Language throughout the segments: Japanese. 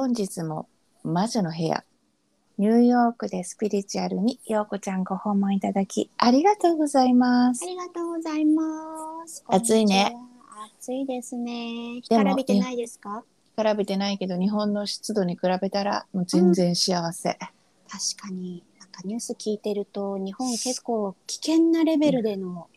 本日も魔女の部屋ニューヨークでスピリチュアルにようこちゃんご訪問いただきありがとうございますありがとうございます。暑いねこんにちは。暑いですね。干でもからびてないですか？比べてないけど日本の湿度に比べたらもう全然幸せ、確かに。なんかニュース聞いてると、日本結構危険なレベルでの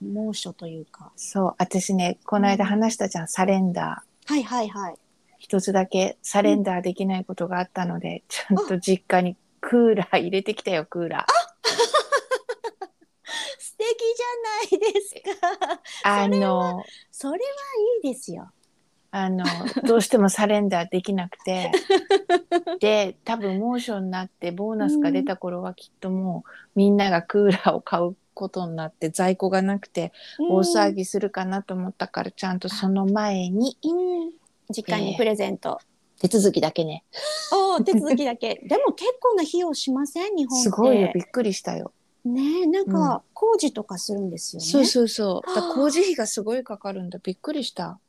猛暑というか。そう私ねこの間話したじゃん、サレンダーはいはいはい。一つだけサレンダーできないことがあったので、ちゃんと実家にクーラー入れてきたよクーラー。素敵じゃないですか。あのそれはいいですよ。あのどうしてもサレンダーできなくて。で多分猛暑になってボーナスが出た頃はきっともうみんながクーラーを買うことになって在庫がなくて大騒ぎするかなと思ったからちゃんとその前にうん実家にプレゼント。手続きだけねおお、手続きだけ。でも結構な費用しません？日本って。すごいよびっくりしたよ。ねえ、なんか工事とかするんですよね？そうそうそうだ工事費がすごいかかるんだびっくりした。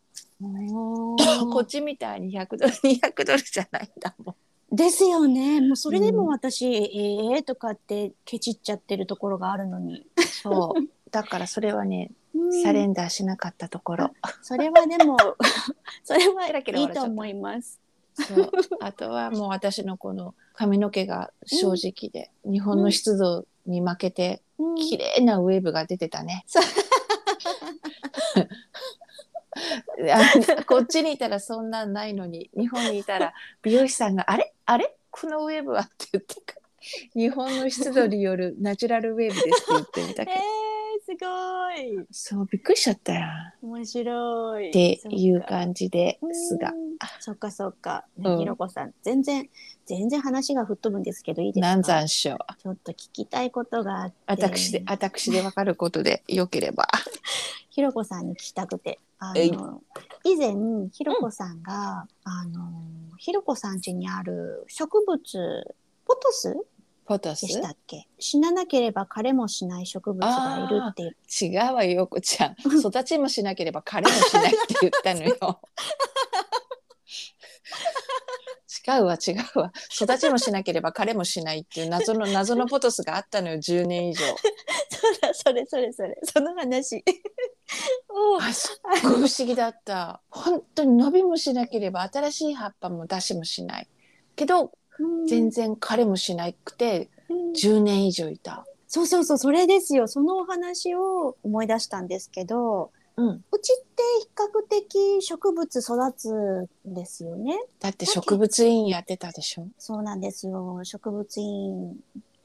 お こっーちみたいに100ドル 200ドルじゃないんだもん。ですよね。もうそれでもうん私、ええとかってケチっちゃってるところがあるのに。そうだからそれはね、うんサレンダーしなかったところ。それはでも、それはいいと思います。そう。あとはもう私のこの髪の毛が正直で、日本の湿度に負けてうん。綺麗なウェーブが出てたね。こっちにいたらそんなんないのに日本にいたら美容師さんが「あれ？あれ？このウェーブは?」って言って日本の湿度によるナチュラルウェーブですって言ってみたけ えどー、すごい。そうびっくりしちゃったよ面白い。っていうか感じですがそっかそっか。ひろこさん、全然、全然話が吹っ飛ぶんですけど、いいですか？南山椒ちょっと聞きたいことがあって。私で私で分かることで よければ。ひろこさんに聞きたくて。あの、以前、ひろこさんが、あの、ひろこさん家にある植物、ポトスポトスでしたっけ？死ななければ枯れもしない植物がいるっていう。違うわよよこちゃん。育ちもしなければ彼もしないって言ったのよ。違うわ違うわ。育ちもしなければ彼もしないっていう謎の謎のポトスがあったのよ10年以上。そうだ、それそれそれ。その話。おう。あすっごい不思議だった。本当に伸びもしなければ新しい葉っぱも出しもしない。けど全然彼もしなくてうん。10年以上いた。そうそうそう、それですよ。そのお話を思い出したんですけど、うん。うちって比較的植物育つんですよね。だって植物園やってたでしょ？そうなんですよ。植物院、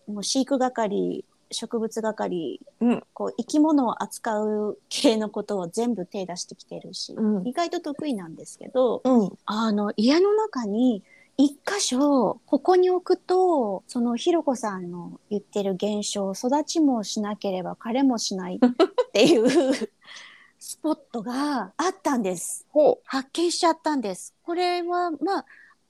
もう飼育係、植物係、うん。こう生き物を扱う系のことを全部手出してきてるし、うん。意外と得意なんですけど、うん。あの家の中に一箇所ここに置くとそのひろこさんの言ってる現象育ちもしなければ枯れもしないっていう スポットがあったんです。ほ発見しちゃったんです。これはまあ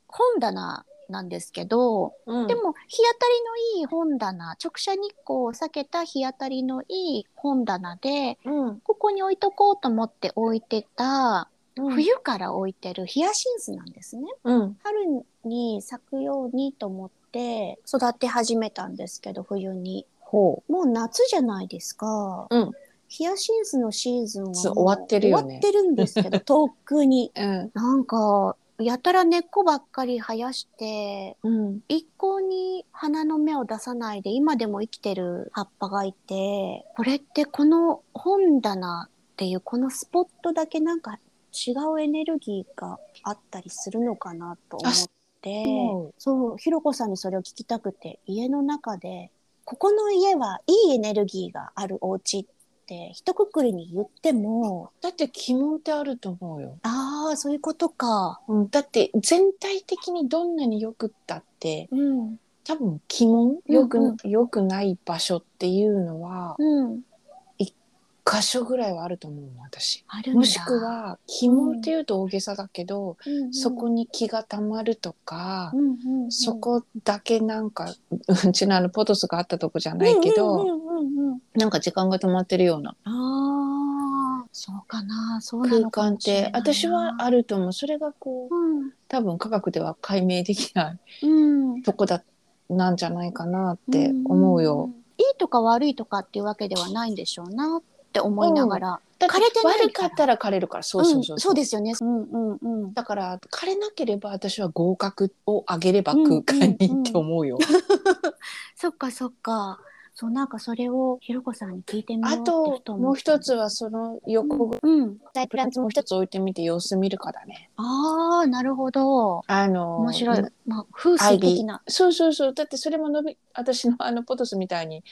本棚なんですけど、う、うんでも日当たりのいい本棚直射日光を避けた日当たりのいい本棚でうんここに置いとこうと思って置いてたうん。冬から置いてるヒヤシンスなんですね。うん。春に咲くようにと思って育て始めたんですけど冬に。ほもう夏じゃないですか、うん。ヒヤシンスのシーズンは終わってるよね。終わってるんですけど とっくに。ううん。なんかやたら根っこばっかり生やしてうん。一向に花の芽を出さないで今でも生きてる葉っぱがいてこれってこの本棚っていうこのスポットだけなんか違うエネルギーがあったりするのかなと思って。そう。ひろこさんにそれを聞きたくて家の中でここの家はいいエネルギーがあるお家って一括りに言ってもだって鬼門ってあると思うよ、ああそういうことか。うん、だって全体的にどんなによくったってうん。多分鬼門よく,、うんよくない場所っていうのはうん、箇所ぐらいはあると思うの私もしく、は鬼門っていうと大げさだけど、うんうんそこに気がたまるとか、うんうんうんそこだけなんかうちのあのポトスがあったとこじゃないけど、うんうんうんうんうんなんか時間が止まってるようなああそうかな。そうな空間って私はあると思うそれがこううん。多分科学では解明できないうん。とこだなんじゃないかなって思うよ。ん。いいとか悪いとかっていうわけではないんでしょうなって思いながら。だって枯れてない悪かったら枯れるからそうそうそう、んそうですよね。うんうんうん。だから枯れなければ私は合格を上げれば空間にって思うよ。そっかそっか。そうなんかそれをひろこさんに聞いてみようあともう一つはその横ぐうん。プランツもう一つ置いてみて様子見るかだね。ああなるほど。あの面白い。まあ風水的な。そうそうそうだってそれも伸び私のあのポトスみたいに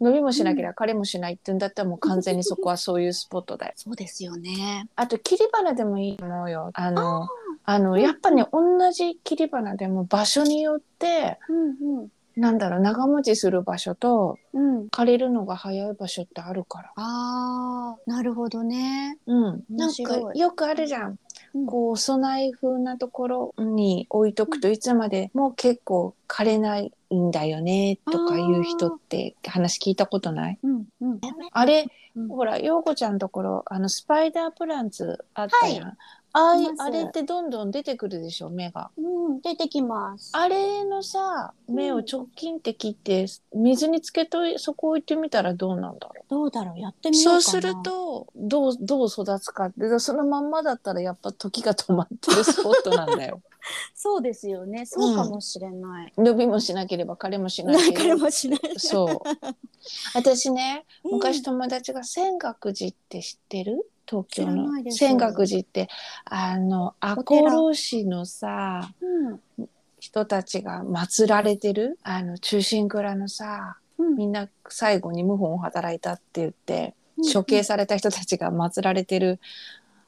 伸びもしなければ枯れもしないって言うんだったらもう完全にそこはそういうスポットだよ。そうですよね。あと切り花でもいいと思うよ。あのあのやっぱね同じ切り花でも場所によってうんうん。なんだろう長持ちする場所とうん。枯れるのが早い場所ってあるから。ああなるほどね。うん、なんかよくあるじゃん。うん。こうお供え風なところに置いとくといつまでも結構枯れないんだよねとかいう人って話聞いたことない？うんうん。あれ、うん。ほら陽子ちゃんのところあのスパイダープランツあったやん、ああいあれってどんどん出てくるでしょ芽が。うん出てきます。あれのさ芽を直近って切って水につけといそこ置いてみたらどうなんだろうどうだろうやってみようかな。そうするとどうどう育つかってそのまんまだったらやっぱ時が止まってるスポットなんだよ。そうですよね。そうかもしれない。伸びもしなければ枯れもしないなんかけどもしない。そう 私ねうん昔友達が仙岳寺って知ってる？東京のないです。仙岳寺ってあの赤穂市のさうん人たちが祀られてるあの中心蔵のさうん。みんな最後に謀反を働いたって言ってうん。処刑された人たちが祀られてる、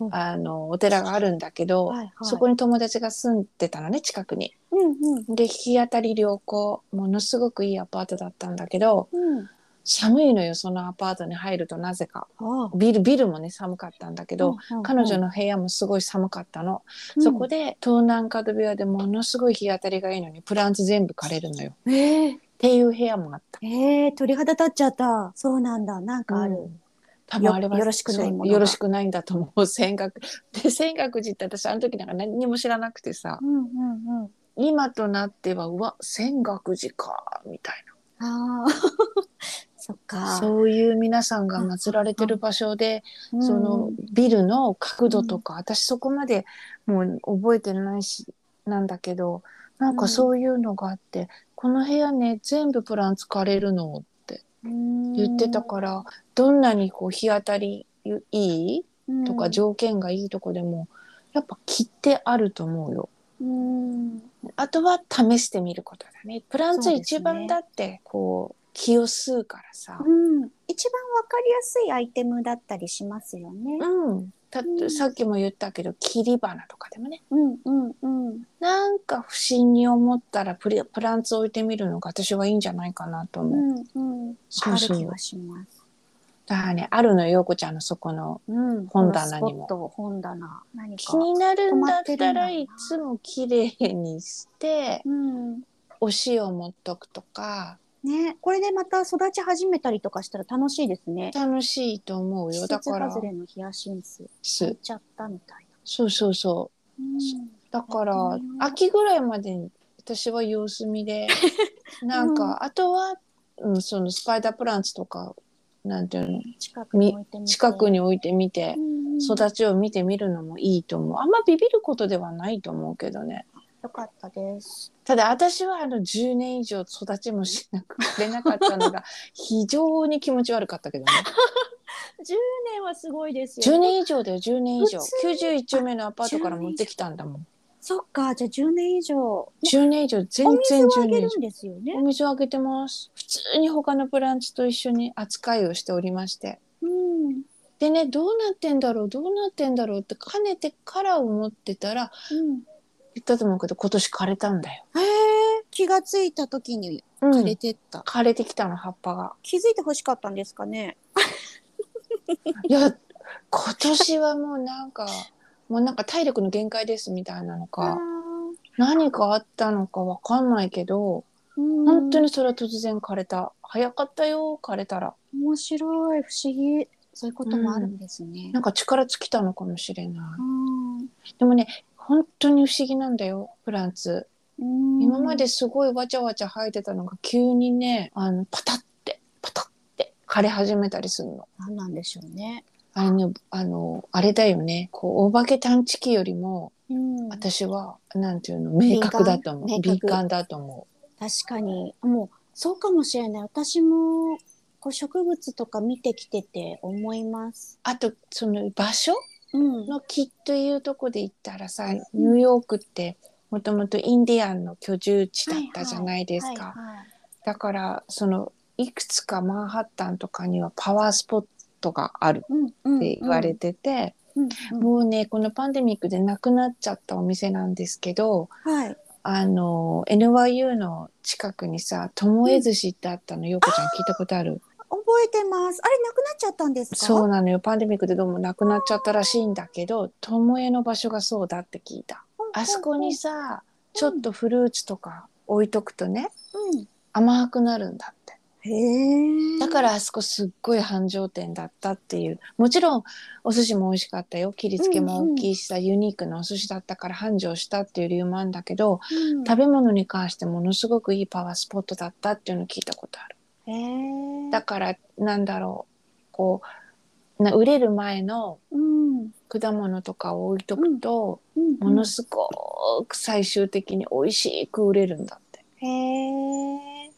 うん。あのお寺があるんだけど、はいはい。そこに友達が住んでたのね近くに。うんうん。で日当たり良好ものすごくいいアパートだったんだけどうん。寒いのよそのアパートに入るとなぜか。ビルビルもね寒かったんだけど、うんうん彼女の部屋もすごい寒かったの、うん。そこで東南角部屋でものすごい日当たりがいいのにプランツ全部枯れるのよ。っえ。えていう部屋もあった。ええ鳥肌立っちゃった。そうなんだ。なんかある。うん。多分あれはよよろしくないよろしくないんだと思う。仙岳で仙岳寺って私あの時なんか何にも知らなくてさ。うんうんうん。今となってはうわ仙岳寺かみたいああ。そういう皆さんが祀られてる場所でうんそのビルの角度とか、私そこまでもう覚えてないしなんだけどなんかそういうのがあって、この部屋ね全部プランツ枯れるのって言ってたから、どんなにこう日当たりいいらとか条件がいいとこでも、やっぱ切ってあると思うよ。うん。あとは試してみることだね。プランツ一番だってこう気を吸うからさ。うん。一番わかりやすいアイテムだったりしますよね。うん。たうんさっきも言ったけど切り花とかでもねうんうんうん。なんか不審に思ったらプリプランツ置いてみるのが私はいいんじゃないかなと思う。うんうん。そうそう気がします。だからねあるのよ陽子ちゃんのそこのうん。本棚にもこのスポット本棚。何か。気になるんだったらいつも綺麗にしてうん。お塩持っとくとかね、これでまた育ち始めたりとかしたら楽しいですね。楽しいと思う季よだから。節外れのヒヤシンスす咲いちゃったみたいそうそうそう。な。うん。だからうん秋ぐらいまでに私は様子見で。なんか、あとは、うん、そのスパイダープランツとかなんていうの？近くに置いてみて。近くに置いてみてうんうん。育ちを見てみるのもいいと思う。あんまビビることではないと思うけどねよかったです。ただ私はあの10年以上育ちもしなくれなかったのが 非常に気持ち悪かったけどね 10年はすごいですよ。10年以上だよ10年以上普通に91丁目のアパートから持ってきたんだもんそっか、じゃあ10年以上。10年以上全お然10水をあげ年以上るんですよねお。水をあげてます普通に他のプランツと一緒に扱いをしておりましてうん。でねどうなってんだろうどうなってんだろうってかねてから思ってたらうん。言ったと思うけど今年枯れたんだよ、へえ、気がついた時にうん枯れてった。枯れてきたの葉っぱが気づいてほしかったんですかね？いや今年はもうなんかもうなんか体力の限界ですみたいなのか何かあったのかわかんないけどうん本当にそれは突然枯れた早かったよ枯れたら面白い、不思議。そういうこともあるんですね。なんか力尽きたのかもしれない。うんでもね、本当に不思議なんだよ、プランツ。うん今まですごいわちゃわちゃ生えてたのが急にね、あの、パタって、パタって枯れ始めたりするの。何なんでしょうね。あれね、あの、あれだよね。こう、お化け探知機よりも、うん、私は、なんていうの、明確だと思う。敏感だと思確かにもうそうかもしれない私もこう植物とか見てきてて思います。う。あと、その場所うんの木というとこで言ったらさ、ニューヨークって、もともとインディアンの居住地だったじゃないですか。だから、その、いくつかマンハッタンとかにはパワースポットがあるって言われてて、もうね、このパンデミックでなくなっちゃったお店なんですけど、はい。あの、NYU の近くにさ、ともえ寿司ってあったの、ようこちゃん聞いたことある？覚えてます。あれなくなっちゃったんですか？そうなのよ。パンデミックでどうもなくなっちゃったらしいんだけど、ともえの場所がそうだって聞いた。あそこにさ、ちょっとフルーツとか置いとくとね、うん。甘くなるんだって。へえ。だからあそこすっごい繁盛店だったっていう。もちろんお寿司も美味しかったよ。切り付けも大きいしさ、ユニークなお寿司だったから繁盛したっていう理由もあるんだけど、うん、食べ物に関してものすごくいいパワースポットだったっていうのを聞いたことある。へえ。だからなんだろう、こう、な売れる前のうん。果物とかを置いとくと、うん。ものすごく最終的に美味しく売れるんだって。へえ。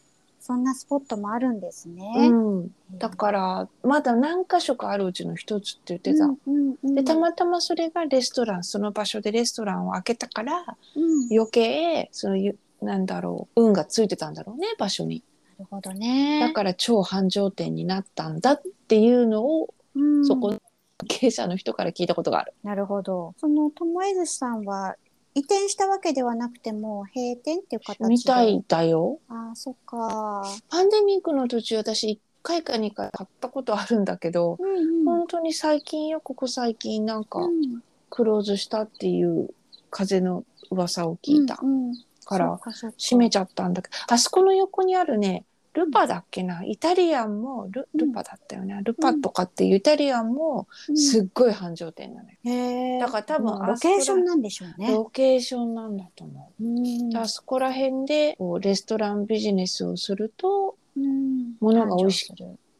そんなスポットもあるんですね。うん、だからまだ何箇所かあるうちの一つって言ってた。うんうんうん、でたまたまそれがレストランその場所でレストランを開けたからうん、な余計そのゆなんだろう運がついてたんだろうね場所に。るほどね。だから超繁盛店になったんだっていうのを、うん、そこの経営者の人から聞いたことがある。なるほど。その友江寿司さんは移転したわけではなくても閉店っていう形で。みたいだよ。ああ、そっか。パンデミックの途中私1回か2回買ったことあるんだけど、うんうん。本当に最近よここ最近なんかうんクローズしたっていう風の噂を聞いたうんうんから、閉めちゃったんだけどあそこの横にあるねルパだっけなイタリアンもルルパだったよね、ルパとかっていうイタリアンもすっごい繁盛店なのよ、へえ。だから多分もうロケーションなんでしょうね。ロケーションなんだと思う、うん。あそこら辺でこうレストランビジネスをすると、うん。物が美味しく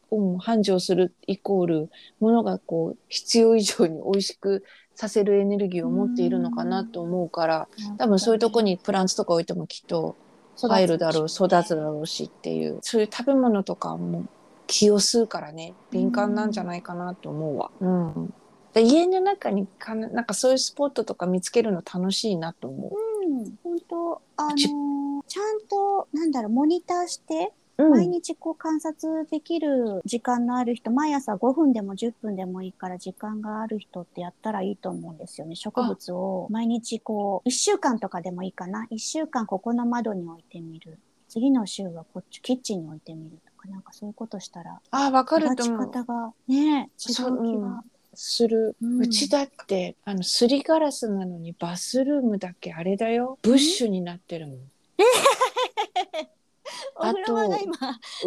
うん、繁盛するイコール物がこう必要以上に美味しくさせるエネルギーを持っているのかなと思うから、多分そういうとこにプランツとか置いてもきっと入るだろう育つだろうしっていう。そういう食べ物とかも気を吸うからね。敏感なんじゃないかなと思うわ。うん。で家の中にかななんかそういうスポットとか見つけるの楽しいなと思う。ん、本当あのちーちゃんとなんだろうモニターして毎日こう観察できる時間のある人、毎朝5分でも10分でもいいから時間がある人ってやったらいいと思うんですよね。植物を毎日こう1週間とかでもいいかな。1週間ここの窓に置いてみる。次の週はこっちキッチンに置いてみるとかなんかそういうことしたらあわかると思う。方がね違う気そううんが。する、ううんちだってあのすりガラスなのにバスルームだけあれだよブッシュになってるもん。お風呂場が今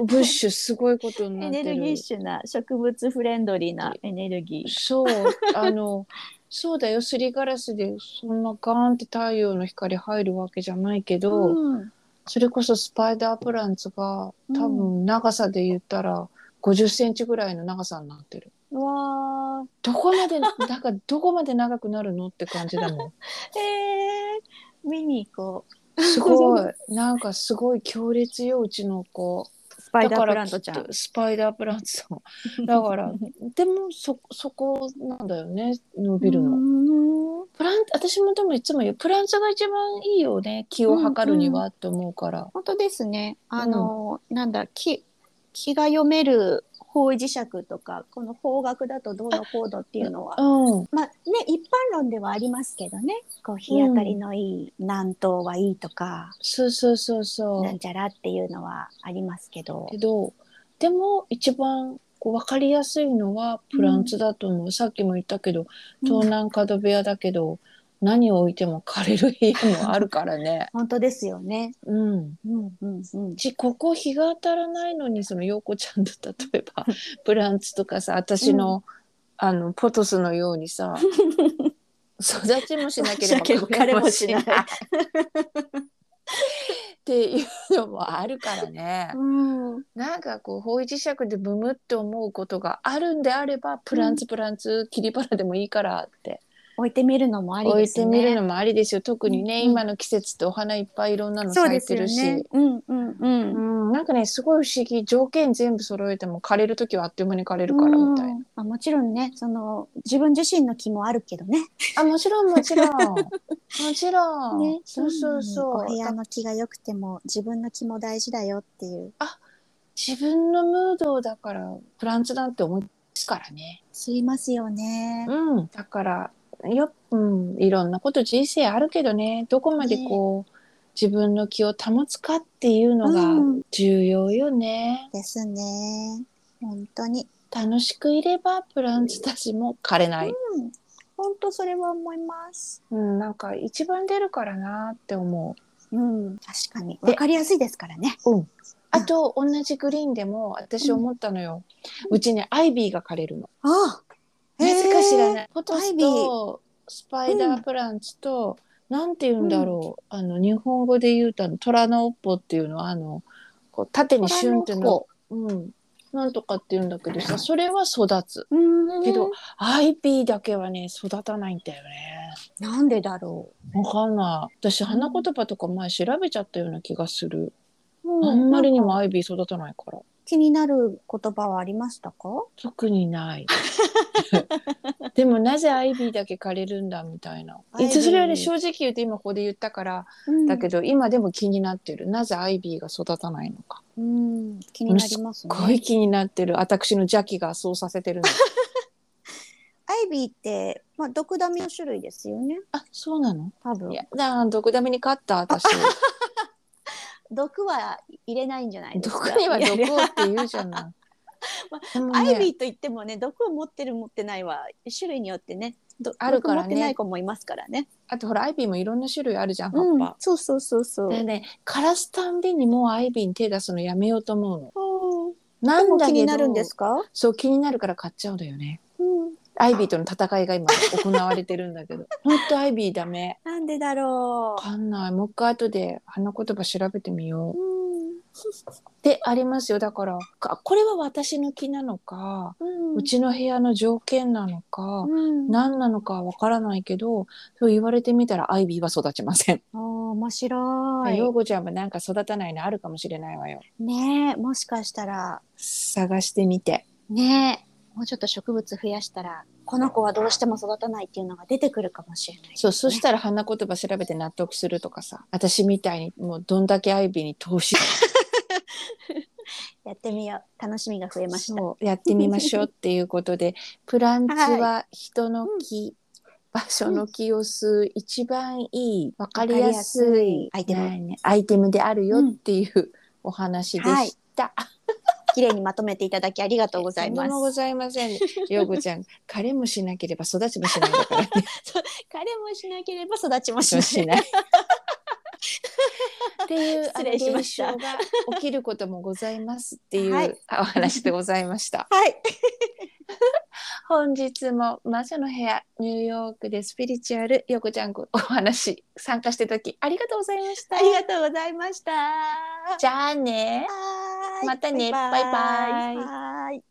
ブッシュすごいことになエってる。ネルギッシュな植物フレンドリーなエネルギー。そうあの そうだよすりガラスでそんなガーンって太陽の光入るわけじゃないけど、うんそれこそスパイダープランツが多分長さで言ったら50センチぐらいの長さになってる。うわーどこまでなんかどこまで長くなるのって感じだもん。えー、見に行こう。すごいなんかすごい強烈ようちの子。スパイダープだからラントちゃん。スパイダープランツさん。だからでもそそこなんだよね伸びるの。の。プラン私もでもいつも言うプランツが一番いいよね気を測るにはって思うから、本当ですね。あの、なんだ、気、気が読める方位磁石とか、この方角だとどうのこうのっていうのは。うんまあね、一般論ではありますけどね。こう、日当たりのいい南東はいいとか、そうそうそうそうなんちゃらっていうのはありますけど。けどでも一番こう分かりやすいのはプランツだと思う、さっきも言ったけど東南角部屋だけど、何を置いても枯れる部屋もあるからね。本当ですよね。うん。うんうんうん。ちここ日が当たらないのにその陽子ちゃんと例えば プランツとかさ私の、あのポトスのようにさ 育ちもしなければ枯れもしないっていうのもあるからね。うん。なんかこう方位磁石でブムって思うことがあるんであればプランツプランツ切り花でもいいからって置いてみるのもあり置いですね。てみるのもありですよ。特にね、うん今の季節ってお花いっぱいいろんなのそうで咲いてるし。すよね。うんうんうん。うん、なんかねすごい不思議。条件全部揃えても枯れる時はあっという間に枯れるからみたいな、うん。あもちろんねその自分自身の気もあるけどね。あもちろんもちろん。もちろん、ね。そうそうそう。お部屋の気が良くても自分の気も大事だよっていう。自分のムードだからプランツなんて思いますからね。吸いますよね。うん。だからよ、うん、いろんなこと人生あるけどねどこまでこう、自分の気を保つかっていうのがうん重要よね、ですね。本当に。楽しくいればプランツたちも枯れない、うん。本当それは思います。うん、なんか一番出るからなって思ううん。確かに。でわかりやすいですからね。あと同じグリーンでも私思ったのよ、うちねアイビーが枯れるのあなぜか知らい。ないポトスとスパイダープランツと、なんて言うんだろう、あの日本語で言うとあの虎の尾っぽっていうのはあのこう縦にシュンってのうん。なんとかって言うんだけどさそれは育つ。うん。けどアイビーだけはね育たないんだよね。なんでだろわかんない。私花言葉とか前調べちゃったような気がする、う。あんまりにもアイビー育たないから気になる言葉はありましたか？特にない でもなぜアイビーだけ枯れるんだみたいないつそれはね正直言うと今ここで言ったから、うんだけど今でも気になってるなぜアイビーが育たないのかうん。気になりますね。すっごい気になってる私の邪気がそうさせてるの アイビーって、まあ、毒ダミの種類ですよね。あそうなの？多分い。やだ毒ダメに勝った私 毒は入れないんじゃないですか？毒には毒をって言うじゃない までもねアイビーと言ってもね、毒を持ってる持ってないは種類によってね、どあるからね毒持ってない子もいますからね。あとほらアイビーもいろんな種類あるじゃん葉うんそうそうそうそう。でね枯らすたんびにもうアイビーに手出すのやめようと思うのうんでなんだけども気になるんですか？そう気になるから買っちゃうんだよねうん。アイビーとの戦いが今行われてるんだけど 本当アイビーダメなんでだろわかんないもう一回後で花言葉調べてみよう。でありますよだからかこれは私の気なのか、うんうちの部屋の条件なのか、うん。何なのかはわからないけどそう言われてみたらアイビーは育ちません。あー面白い。ヨーゴちゃんもなんか育たないのあるかもしれないわよ。ねえ、もしかしたら探してみて。ねえ、もうちょっと植物増やしたら、この子はどうしても育たないっていうのが出てくるかもしれない、そう、そしたら花言葉調べて納得するとかさ私みたいにもうどんだけアイビーに投資 やってみよう。楽しみが増えました。やってみましょうっていうことでプランツは人の気、場所の気を吸う一番いい分かりやすいわかりやすいアイテムねアイテムであるよっていうお話でした。綺麗にまとめていただきありがとうございまとんごす。ざいません。ようこちゃん、枯れもしなければ育ちもしないんだからね。彼もしなければ育ちもしない。っていう 失礼しました現象が起きることもございますっていう、はいお話でございました。はい。本日も魔女の部屋ニューヨークでスピリチュアルようこちゃんお話参加していただきありがとうございました。ありがとうございました。じゃあね。またねバイバイ